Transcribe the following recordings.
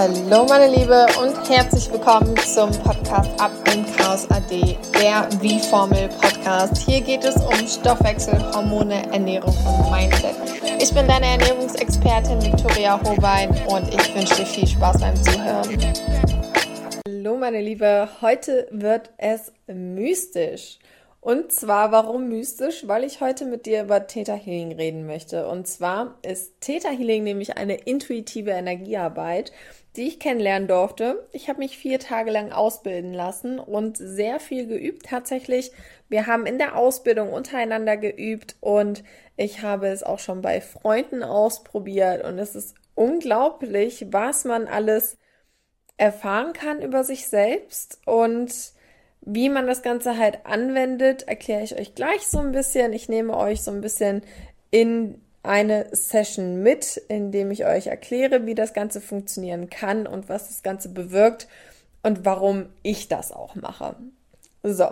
Hallo meine Liebe und herzlich willkommen zum Podcast Ab im Chaos AD, der Wie-Formel Podcast. Hier geht es um Stoffwechsel, Hormone, Ernährung und Mindset. Ich bin deine Ernährungsexpertin Victoria Hobein und ich wünsche dir viel Spaß beim Zuhören. Hallo meine Liebe, heute wird es mystisch. Und zwar, warum mystisch? Weil ich heute mit dir über Theta Healing reden möchte. Und zwar ist Theta Healing nämlich eine intuitive Energiearbeit, die ich kennenlernen durfte. Ich habe mich vier Tage lang ausbilden lassen und sehr viel geübt tatsächlich. Wir haben in der Ausbildung untereinander geübt und ich habe es auch schon bei Freunden ausprobiert und es ist unglaublich, was man alles erfahren kann über sich selbst und wie man das Ganze halt anwendet, erkläre ich euch gleich so ein bisschen. Ich nehme euch so ein bisschen in eine Session mit, in dem ich euch erkläre, wie das Ganze funktionieren kann und was das Ganze bewirkt und warum ich das auch mache. So,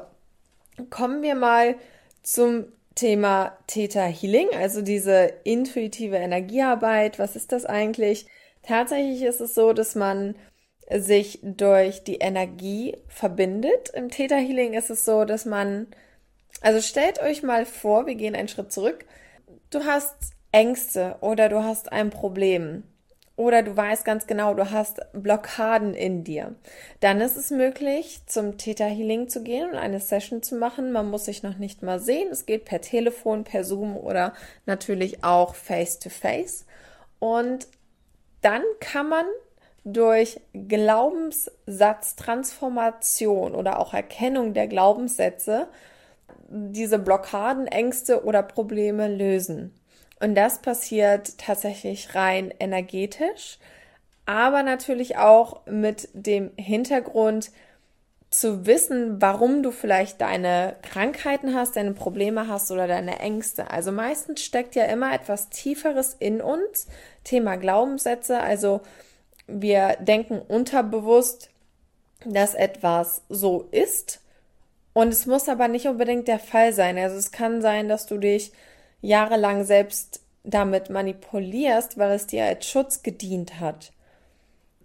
kommen wir mal zum Thema Theta Healing, also diese intuitive Energiearbeit. Was ist das eigentlich? Tatsächlich ist es so, dass man sich durch die Energie verbindet. Im Theta Healing ist es so, dass man, also stellt euch mal vor, wir gehen einen Schritt zurück. Du hast Ängste oder du hast ein Problem oder du weißt ganz genau, du hast Blockaden in dir, dann ist es möglich, zum Theta Healing zu gehen und eine Session zu machen. Man muss sich noch nicht mal sehen. Es geht per Telefon, per Zoom oder natürlich auch face to face. Und dann kann man durch Glaubenssatztransformation oder auch Erkennung der Glaubenssätze diese Blockaden, Ängste oder Probleme lösen. Und das passiert tatsächlich rein energetisch, aber natürlich auch mit dem Hintergrund zu wissen, warum du vielleicht deine Krankheiten hast, deine Probleme hast oder deine Ängste. Also meistens steckt ja immer etwas Tieferes in uns. Thema Glaubenssätze, also wir denken unterbewusst, dass etwas so ist. Und es muss aber nicht unbedingt der Fall sein. Also es kann sein, dass du dich jahrelang selbst damit manipulierst, weil es dir als Schutz gedient hat.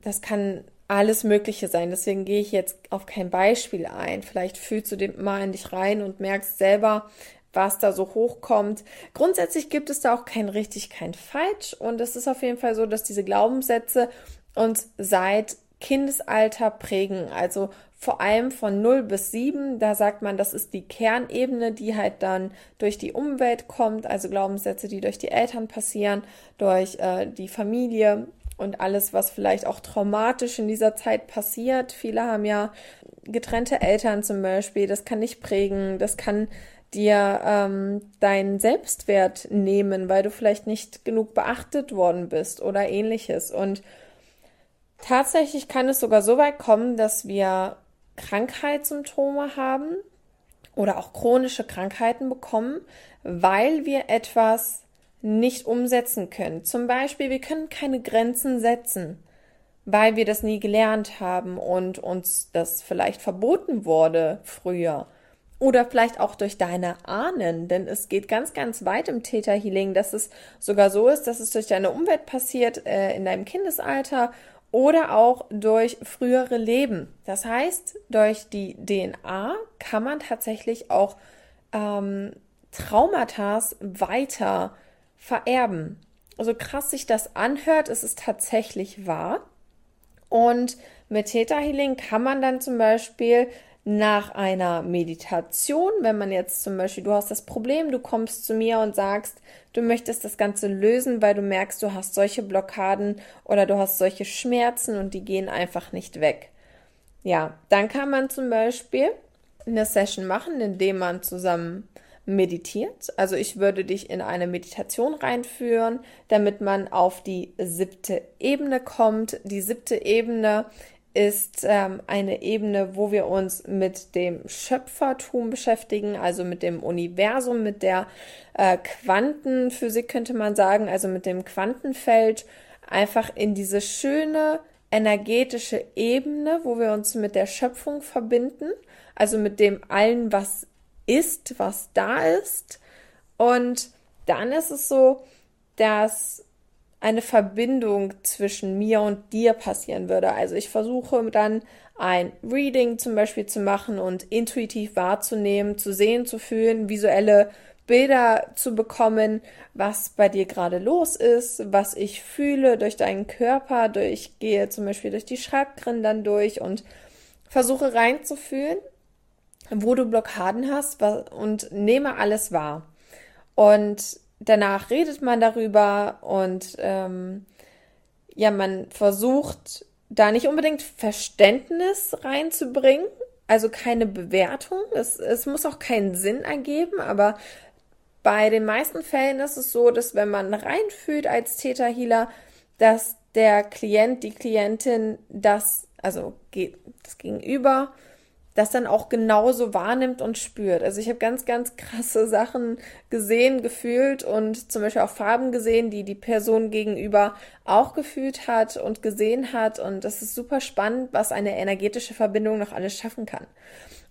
Das kann alles Mögliche sein. Deswegen gehe ich jetzt auf kein Beispiel ein. Vielleicht fühlst du dem mal in dich rein und merkst selber, was da so hochkommt. Grundsätzlich gibt es da auch kein richtig, kein falsch. Und es ist auf jeden Fall so, dass diese Glaubenssätze uns seit Kindesalter prägen. Also vor allem von 0 bis 7, da sagt man, das ist die Kernebene, die halt dann durch die Umwelt kommt, also Glaubenssätze, die durch die Eltern passieren, durch äh, die Familie und alles, was vielleicht auch traumatisch in dieser Zeit passiert. Viele haben ja getrennte Eltern zum Beispiel, das kann dich prägen, das kann dir ähm, deinen Selbstwert nehmen, weil du vielleicht nicht genug beachtet worden bist oder ähnliches. Und Tatsächlich kann es sogar so weit kommen, dass wir Krankheitssymptome haben oder auch chronische Krankheiten bekommen, weil wir etwas nicht umsetzen können. Zum Beispiel, wir können keine Grenzen setzen, weil wir das nie gelernt haben und uns das vielleicht verboten wurde früher. Oder vielleicht auch durch deine Ahnen, denn es geht ganz, ganz weit im Theta Healing, dass es sogar so ist, dass es durch deine Umwelt passiert, äh, in deinem Kindesalter oder auch durch frühere Leben. Das heißt, durch die DNA kann man tatsächlich auch ähm, Traumata weiter vererben. Also krass sich das anhört, ist es tatsächlich wahr. Und mit Theta Healing kann man dann zum Beispiel nach einer Meditation, wenn man jetzt zum Beispiel, du hast das Problem, du kommst zu mir und sagst, du möchtest das Ganze lösen, weil du merkst, du hast solche Blockaden oder du hast solche Schmerzen und die gehen einfach nicht weg. Ja, dann kann man zum Beispiel eine Session machen, indem man zusammen meditiert. Also ich würde dich in eine Meditation reinführen, damit man auf die siebte Ebene kommt. Die siebte Ebene ist ähm, eine Ebene, wo wir uns mit dem Schöpfertum beschäftigen, also mit dem Universum, mit der äh, Quantenphysik könnte man sagen, also mit dem Quantenfeld, einfach in diese schöne energetische Ebene, wo wir uns mit der Schöpfung verbinden, also mit dem allen, was ist, was da ist. Und dann ist es so, dass eine Verbindung zwischen mir und dir passieren würde. Also ich versuche dann ein Reading zum Beispiel zu machen und intuitiv wahrzunehmen, zu sehen, zu fühlen, visuelle Bilder zu bekommen, was bei dir gerade los ist, was ich fühle durch deinen Körper, durch, gehe zum Beispiel durch die Chakren dann durch und versuche reinzufühlen, wo du Blockaden hast und nehme alles wahr. Und danach redet man darüber und ähm, ja, man versucht da nicht unbedingt Verständnis reinzubringen, also keine Bewertung. Es, es muss auch keinen Sinn ergeben, aber bei den meisten Fällen ist es so, dass wenn man reinfühlt als Täterhealer, dass der Klient, die Klientin das, also das Gegenüber, das dann auch genauso wahrnimmt und spürt. Also ich habe ganz, ganz krasse Sachen gesehen, gefühlt und zum Beispiel auch Farben gesehen, die die Person gegenüber auch gefühlt hat und gesehen hat. Und das ist super spannend, was eine energetische Verbindung noch alles schaffen kann.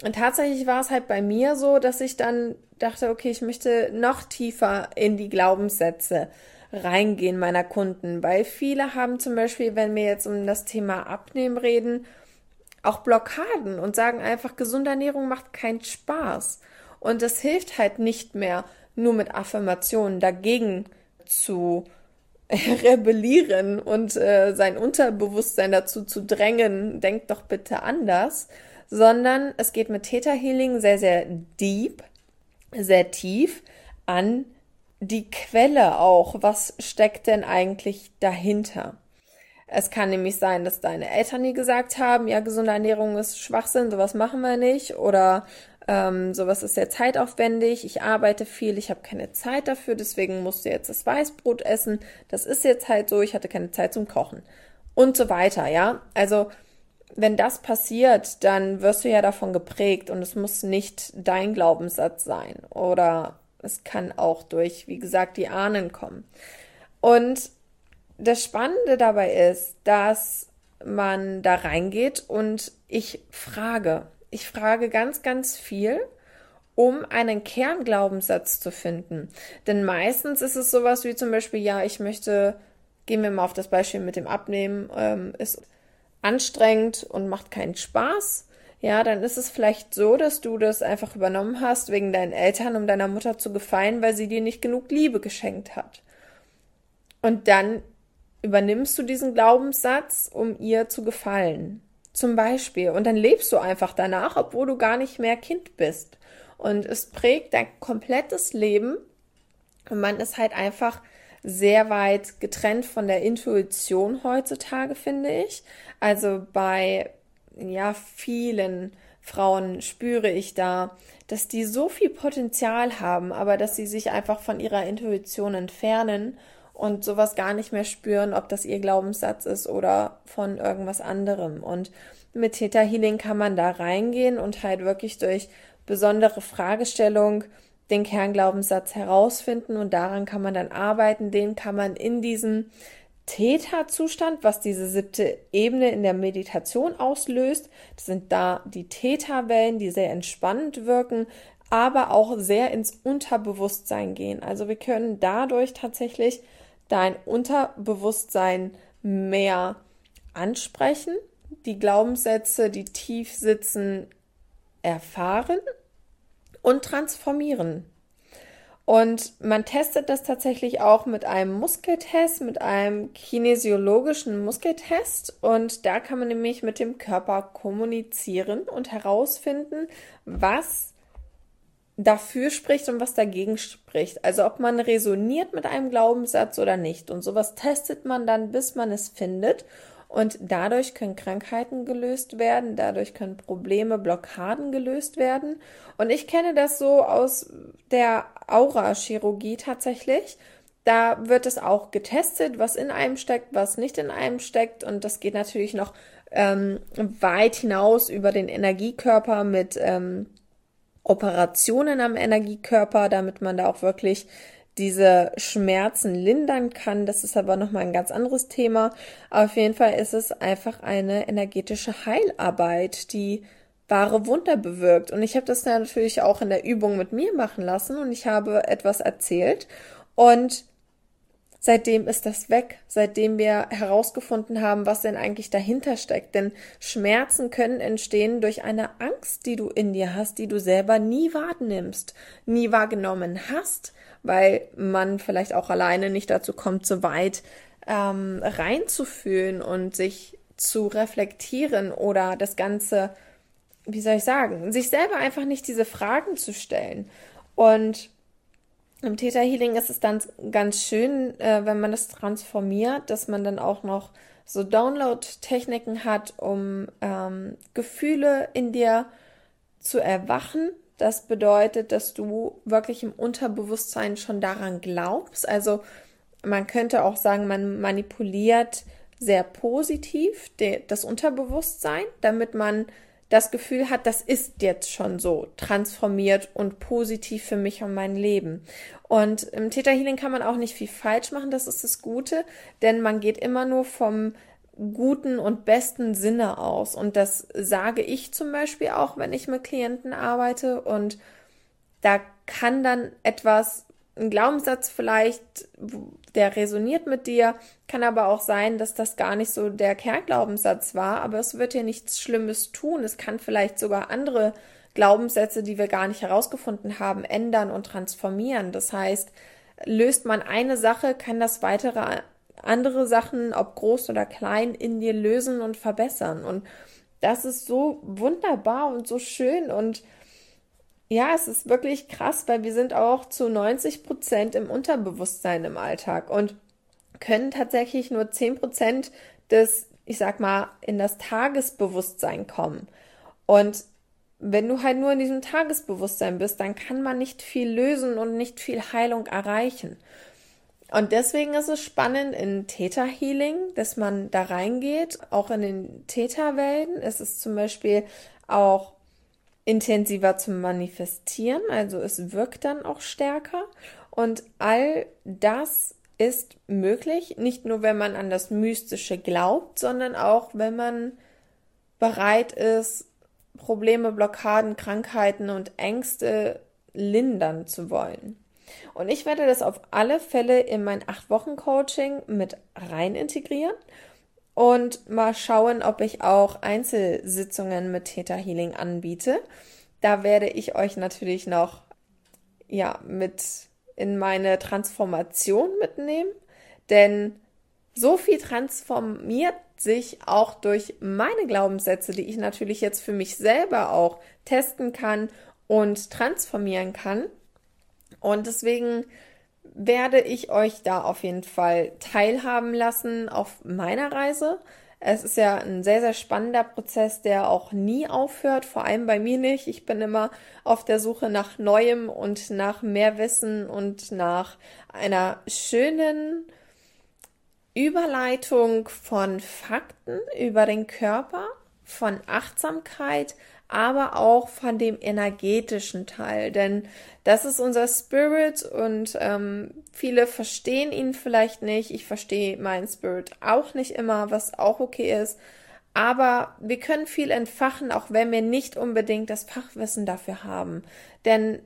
Und tatsächlich war es halt bei mir so, dass ich dann dachte, okay, ich möchte noch tiefer in die Glaubenssätze reingehen meiner Kunden, weil viele haben zum Beispiel, wenn wir jetzt um das Thema Abnehmen reden, auch Blockaden und sagen einfach, gesunde Ernährung macht keinen Spaß. Und das hilft halt nicht mehr, nur mit Affirmationen dagegen zu rebellieren und äh, sein Unterbewusstsein dazu zu drängen, denkt doch bitte anders, sondern es geht mit Theta Healing sehr, sehr deep, sehr tief an die Quelle auch. Was steckt denn eigentlich dahinter? Es kann nämlich sein, dass deine Eltern dir gesagt haben, ja, gesunde Ernährung ist Schwachsinn, sowas machen wir nicht. Oder ähm, sowas ist sehr zeitaufwendig, ich arbeite viel, ich habe keine Zeit dafür, deswegen musst du jetzt das Weißbrot essen. Das ist jetzt halt so, ich hatte keine Zeit zum Kochen. Und so weiter, ja. Also wenn das passiert, dann wirst du ja davon geprägt und es muss nicht dein Glaubenssatz sein. Oder es kann auch durch, wie gesagt, die Ahnen kommen. Und das Spannende dabei ist, dass man da reingeht und ich frage. Ich frage ganz, ganz viel, um einen Kernglaubenssatz zu finden. Denn meistens ist es sowas wie zum Beispiel, ja, ich möchte, gehen wir mal auf das Beispiel mit dem Abnehmen, ähm, ist anstrengend und macht keinen Spaß. Ja, dann ist es vielleicht so, dass du das einfach übernommen hast wegen deinen Eltern, um deiner Mutter zu gefallen, weil sie dir nicht genug Liebe geschenkt hat. Und dann übernimmst du diesen Glaubenssatz, um ihr zu gefallen. Zum Beispiel. Und dann lebst du einfach danach, obwohl du gar nicht mehr Kind bist. Und es prägt dein komplettes Leben. Und man ist halt einfach sehr weit getrennt von der Intuition heutzutage, finde ich. Also bei, ja, vielen Frauen spüre ich da, dass die so viel Potenzial haben, aber dass sie sich einfach von ihrer Intuition entfernen und sowas gar nicht mehr spüren, ob das ihr Glaubenssatz ist oder von irgendwas anderem. Und mit Theta Healing kann man da reingehen und halt wirklich durch besondere Fragestellung den Kernglaubenssatz herausfinden und daran kann man dann arbeiten. Den kann man in diesem Theta-Zustand, was diese siebte Ebene in der Meditation auslöst. Das sind da die Theta-Wellen, die sehr entspannend wirken, aber auch sehr ins Unterbewusstsein gehen. Also wir können dadurch tatsächlich dein Unterbewusstsein mehr ansprechen, die Glaubenssätze, die tief sitzen, erfahren und transformieren. Und man testet das tatsächlich auch mit einem Muskeltest, mit einem kinesiologischen Muskeltest. Und da kann man nämlich mit dem Körper kommunizieren und herausfinden, was dafür spricht und was dagegen spricht. Also ob man resoniert mit einem Glaubenssatz oder nicht. Und sowas testet man dann, bis man es findet. Und dadurch können Krankheiten gelöst werden, dadurch können Probleme, Blockaden gelöst werden. Und ich kenne das so aus der Aura-Chirurgie tatsächlich. Da wird es auch getestet, was in einem steckt, was nicht in einem steckt. Und das geht natürlich noch ähm, weit hinaus über den Energiekörper mit ähm, Operationen am Energiekörper, damit man da auch wirklich diese Schmerzen lindern kann. Das ist aber nochmal ein ganz anderes Thema. Auf jeden Fall ist es einfach eine energetische Heilarbeit, die wahre Wunder bewirkt. Und ich habe das natürlich auch in der Übung mit mir machen lassen und ich habe etwas erzählt. Und Seitdem ist das weg, seitdem wir herausgefunden haben, was denn eigentlich dahinter steckt. Denn Schmerzen können entstehen durch eine Angst, die du in dir hast, die du selber nie wahrnimmst, nie wahrgenommen hast, weil man vielleicht auch alleine nicht dazu kommt, so weit ähm, reinzufühlen und sich zu reflektieren oder das Ganze, wie soll ich sagen, sich selber einfach nicht diese Fragen zu stellen. Und im Theta Healing ist es dann ganz schön, äh, wenn man das transformiert, dass man dann auch noch so Download-Techniken hat, um ähm, Gefühle in dir zu erwachen. Das bedeutet, dass du wirklich im Unterbewusstsein schon daran glaubst. Also man könnte auch sagen, man manipuliert sehr positiv das Unterbewusstsein, damit man das Gefühl hat, das ist jetzt schon so transformiert und positiv für mich und mein Leben. Und im Theta Healing kann man auch nicht viel falsch machen, das ist das Gute, denn man geht immer nur vom guten und besten Sinne aus. Und das sage ich zum Beispiel auch, wenn ich mit Klienten arbeite. Und da kann dann etwas ein Glaubenssatz vielleicht, der resoniert mit dir, kann aber auch sein, dass das gar nicht so der Kernglaubenssatz war, aber es wird dir nichts Schlimmes tun. Es kann vielleicht sogar andere Glaubenssätze, die wir gar nicht herausgefunden haben, ändern und transformieren. Das heißt, löst man eine Sache, kann das weitere andere Sachen, ob groß oder klein, in dir lösen und verbessern. Und das ist so wunderbar und so schön und ja, es ist wirklich krass, weil wir sind auch zu 90 Prozent im Unterbewusstsein im Alltag und können tatsächlich nur 10 Prozent des, ich sag mal, in das Tagesbewusstsein kommen. Und wenn du halt nur in diesem Tagesbewusstsein bist, dann kann man nicht viel lösen und nicht viel Heilung erreichen. Und deswegen ist es spannend in Theta Healing, dass man da reingeht, auch in den Theta-Welten. Es ist zum Beispiel auch intensiver zu manifestieren, also es wirkt dann auch stärker. Und all das ist möglich, nicht nur wenn man an das Mystische glaubt, sondern auch wenn man bereit ist, Probleme, Blockaden, Krankheiten und Ängste lindern zu wollen. Und ich werde das auf alle Fälle in mein 8-Wochen-Coaching mit rein integrieren und mal schauen, ob ich auch Einzelsitzungen mit Theta Healing anbiete. Da werde ich euch natürlich noch ja mit in meine Transformation mitnehmen, denn so viel transformiert sich auch durch meine Glaubenssätze, die ich natürlich jetzt für mich selber auch testen kann und transformieren kann. Und deswegen werde ich euch da auf jeden Fall teilhaben lassen auf meiner Reise. Es ist ja ein sehr, sehr spannender Prozess, der auch nie aufhört, vor allem bei mir nicht. Ich bin immer auf der Suche nach Neuem und nach mehr Wissen und nach einer schönen Überleitung von Fakten über den Körper, von Achtsamkeit, aber auch von dem energetischen Teil, denn das ist unser Spirit und ähm, viele verstehen ihn vielleicht nicht. Ich verstehe meinen Spirit auch nicht immer, was auch okay ist. Aber wir können viel entfachen, auch wenn wir nicht unbedingt das Fachwissen dafür haben. Denn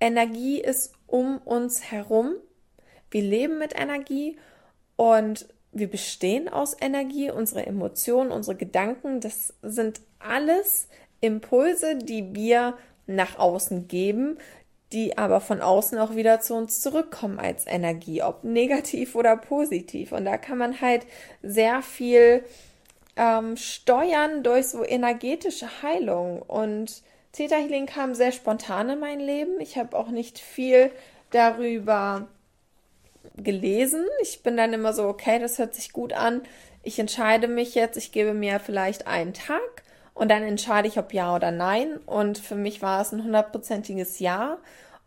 Energie ist um uns herum. Wir leben mit Energie und wir bestehen aus Energie. Unsere Emotionen, unsere Gedanken, das sind alles Impulse, die wir nach außen geben, die aber von außen auch wieder zu uns zurückkommen als Energie, ob negativ oder positiv. Und da kann man halt sehr viel ähm, steuern durch so energetische Heilung. Und Theta Healing kam sehr spontan in mein Leben. Ich habe auch nicht viel darüber gelesen. Ich bin dann immer so, okay, das hört sich gut an. Ich entscheide mich jetzt, ich gebe mir vielleicht einen Tag und dann entscheide ich, ob ja oder nein. Und für mich war es ein hundertprozentiges Ja.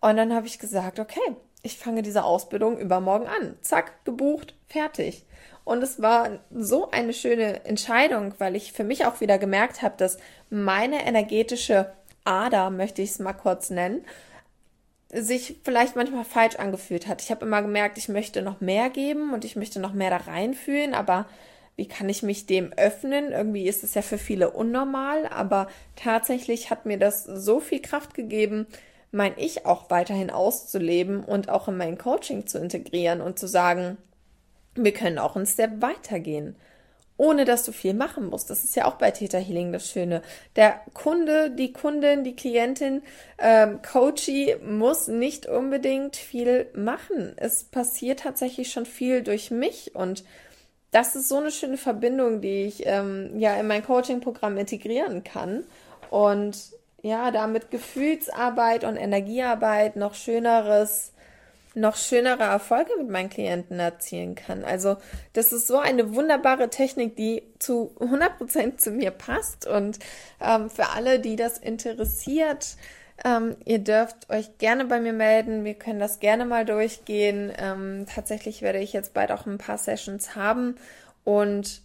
Und dann habe ich gesagt, okay, ich fange diese Ausbildung übermorgen an. Zack, gebucht, fertig. Und es war so eine schöne Entscheidung, weil ich für mich auch wieder gemerkt habe, dass meine energetische Ader, möchte ich es mal kurz nennen, sich vielleicht manchmal falsch angefühlt hat. Ich habe immer gemerkt, ich möchte noch mehr geben und ich möchte noch mehr da reinfühlen, aber wie kann ich mich dem öffnen? Irgendwie ist es ja für viele unnormal, aber tatsächlich hat mir das so viel Kraft gegeben, mein Ich auch weiterhin auszuleben und auch in mein Coaching zu integrieren und zu sagen, Wir können auch einen Step weitergehen ohne dass du viel machen musst. Das ist ja auch bei Theta Healing das Schöne. Der Kunde, die Kundin, die Klientin, ähm, Coachie muss nicht unbedingt viel machen. Es passiert tatsächlich schon viel durch mich und das ist so eine schöne Verbindung, die ich ähm, ja in mein Coaching-Programm integrieren kann und ja, damit Gefühlsarbeit und Energiearbeit noch schöneres noch schönere Erfolge mit meinen Klienten erzielen kann. Also das ist so eine wunderbare Technik, die zu 100% zu mir passt. Und ähm, für alle, die das interessiert, ähm, ihr dürft euch gerne bei mir melden. Wir können das gerne mal durchgehen. Ähm, tatsächlich werde ich jetzt bald auch ein paar Sessions haben und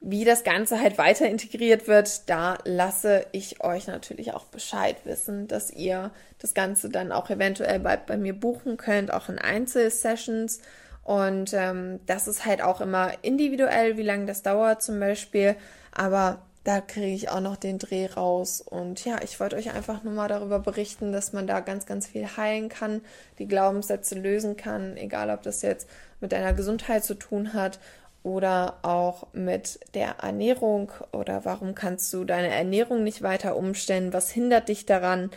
wie das Ganze halt weiter integriert wird, da lasse ich euch natürlich auch Bescheid wissen, dass ihr das Ganze dann auch eventuell bald bei mir buchen könnt, auch in Einzelsessions. Und ähm, das ist halt auch immer individuell, wie lange das dauert zum Beispiel. Aber da kriege ich auch noch den Dreh raus. Und ja, ich wollte euch einfach nur mal darüber berichten, dass man da ganz, ganz viel heilen kann, die Glaubenssätze lösen kann, egal ob das jetzt mit deiner Gesundheit zu tun hat oder auch mit der Ernährung oder warum kannst du deine Ernährung nicht weiter umstellen? Was hindert dich daran?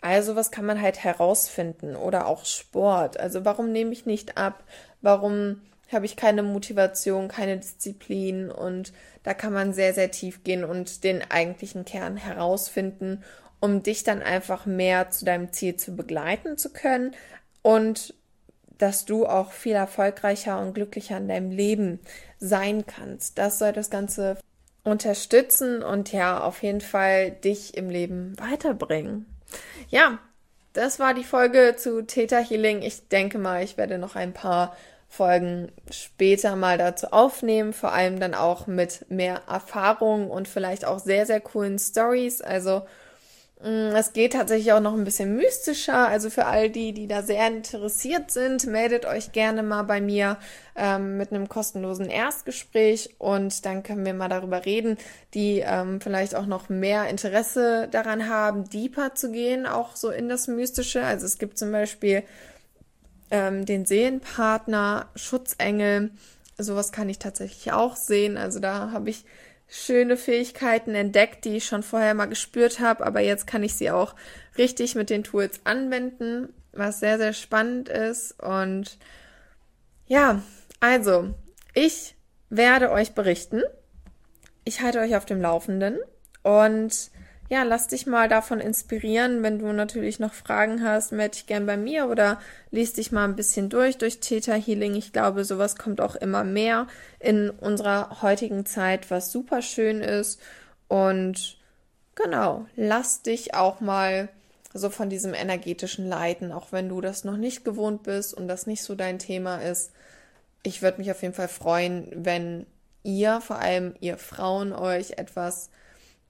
Also was kann man halt herausfinden oder auch Sport. Also warum nehme ich nicht ab? Warum habe ich keine Motivation, keine Disziplin? Und da kann man sehr, sehr tief gehen und den eigentlichen Kern herausfinden, um dich dann einfach mehr zu deinem Ziel zu begleiten zu können und dass du auch viel erfolgreicher und glücklicher in deinem Leben sein kannst. Das soll das Ganze unterstützen und ja, auf jeden Fall dich im Leben weiterbringen. Ja, das war die Folge zu Theta Healing. Ich denke mal, ich werde noch ein paar Folgen später mal dazu aufnehmen, vor allem dann auch mit mehr Erfahrung und vielleicht auch sehr, sehr coolen Stories. Also Mm, es geht tatsächlich auch noch ein bisschen mystischer. Also für all die, die da sehr interessiert sind, meldet euch gerne mal bei mir ähm, mit einem kostenlosen Erstgespräch und dann können wir mal darüber reden, die ähm, vielleicht auch noch mehr Interesse daran haben, deeper zu gehen, auch so in das Mystische. Also es gibt zum Beispiel ähm, den Seelenpartner, Schutzengel. Sowas kann ich tatsächlich auch sehen. Also da habe ich schöne Fähigkeiten entdeckt, die ich schon vorher mal gespürt habe, aber jetzt kann ich sie auch richtig mit den Tools anwenden, was sehr, sehr spannend ist. Und ja, also, ich werde euch berichten. Ich halte euch auf dem Laufenden und ja, lass dich mal davon inspirieren. Wenn du natürlich noch Fragen hast, melde dich gern bei mir oder lies dich mal ein bisschen durch durch Theta Healing. Ich glaube, sowas kommt auch immer mehr in unserer heutigen Zeit, was super schön ist. Und genau, lass dich auch mal so von diesem energetischen Leiten, auch wenn du das noch nicht gewohnt bist und das nicht so dein Thema ist. Ich würde mich auf jeden Fall freuen, wenn ihr, vor allem ihr Frauen, euch etwas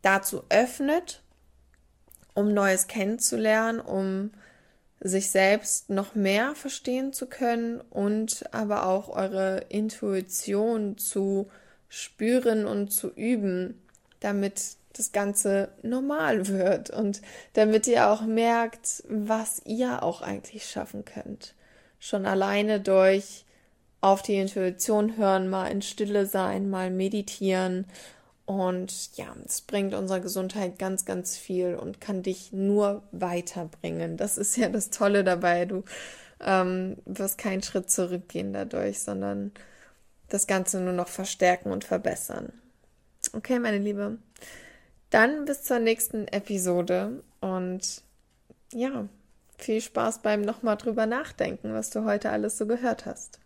dazu öffnet, um Neues kennenzulernen, um sich selbst noch mehr verstehen zu können und aber auch eure Intuition zu spüren und zu üben, damit das Ganze normal wird und damit ihr auch merkt, was ihr auch eigentlich schaffen könnt. Schon alleine durch auf die Intuition hören, mal in Stille sein, mal meditieren und ja, es bringt unserer Gesundheit ganz, ganz viel und kann dich nur weiterbringen. Das ist ja das Tolle dabei. Du ähm, wirst keinen Schritt zurückgehen dadurch, sondern das Ganze nur noch verstärken und verbessern. Okay, meine Liebe. Dann bis zur nächsten Episode und ja, viel Spaß beim nochmal drüber nachdenken, was du heute alles so gehört hast.